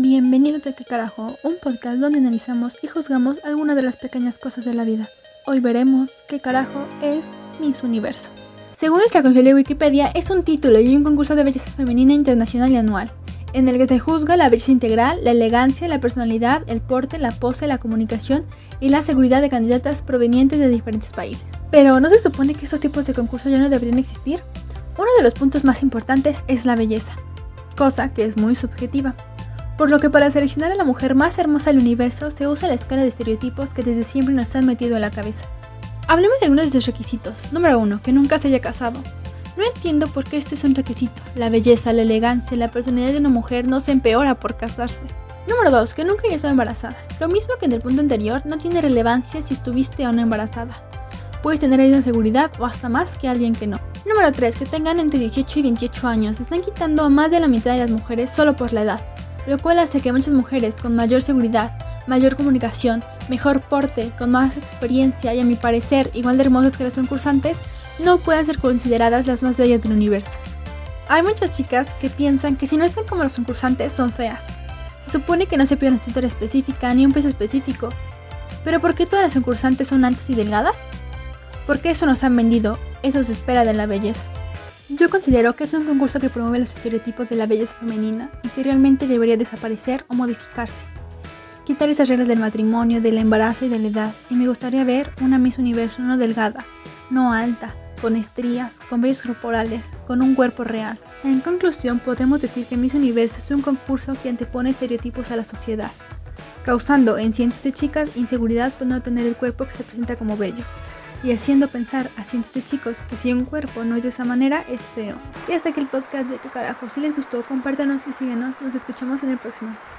Bienvenidos a ¿Qué carajo? Un podcast donde analizamos y juzgamos algunas de las pequeñas cosas de la vida. Hoy veremos qué carajo es Miss Universo. Según nuestra confiable Wikipedia, es un título y un concurso de belleza femenina internacional y anual, en el que se juzga la belleza integral, la elegancia, la personalidad, el porte, la pose, la comunicación y la seguridad de candidatas provenientes de diferentes países. Pero ¿no se supone que estos tipos de concursos ya no deberían existir? Uno de los puntos más importantes es la belleza, cosa que es muy subjetiva por lo que para seleccionar a la mujer más hermosa del universo se usa la escala de estereotipos que desde siempre nos han metido en la cabeza. Hablemos de algunos de sus requisitos. Número 1. Que nunca se haya casado. No entiendo por qué este es un requisito. La belleza, la elegancia, la personalidad de una mujer no se empeora por casarse. Número 2. Que nunca haya estado embarazada. Lo mismo que en el punto anterior, no tiene relevancia si estuviste o no embarazada. Puedes tener esa seguridad o hasta más que alguien que no. Número 3. Que tengan entre 18 y 28 años. Están quitando a más de la mitad de las mujeres solo por la edad lo cual hace que muchas mujeres con mayor seguridad, mayor comunicación, mejor porte, con más experiencia y a mi parecer igual de hermosas que las concursantes, no puedan ser consideradas las más bellas del universo. Hay muchas chicas que piensan que si no están como los concursantes son feas. Se supone que no se pide una estatura específica ni un peso específico. Pero ¿por qué todas las concursantes son altas y delgadas? Porque eso nos han vendido, eso se espera de la belleza. Yo considero que es un concurso que promueve los estereotipos de la belleza femenina y que realmente debería desaparecer o modificarse. Quitar esas reglas del matrimonio, del embarazo y de la edad, y me gustaría ver una Miss Universo no delgada, no alta, con estrías, con vellos corporales, con un cuerpo real. En conclusión, podemos decir que Miss Universo es un concurso que antepone estereotipos a la sociedad, causando en cientos de chicas inseguridad por no tener el cuerpo que se presenta como bello y haciendo pensar a cientos de chicos que si un cuerpo no es de esa manera es feo. Y hasta aquí el podcast de tu carajo. Si les gustó, compártanos y síguenos. Nos escuchamos en el próximo.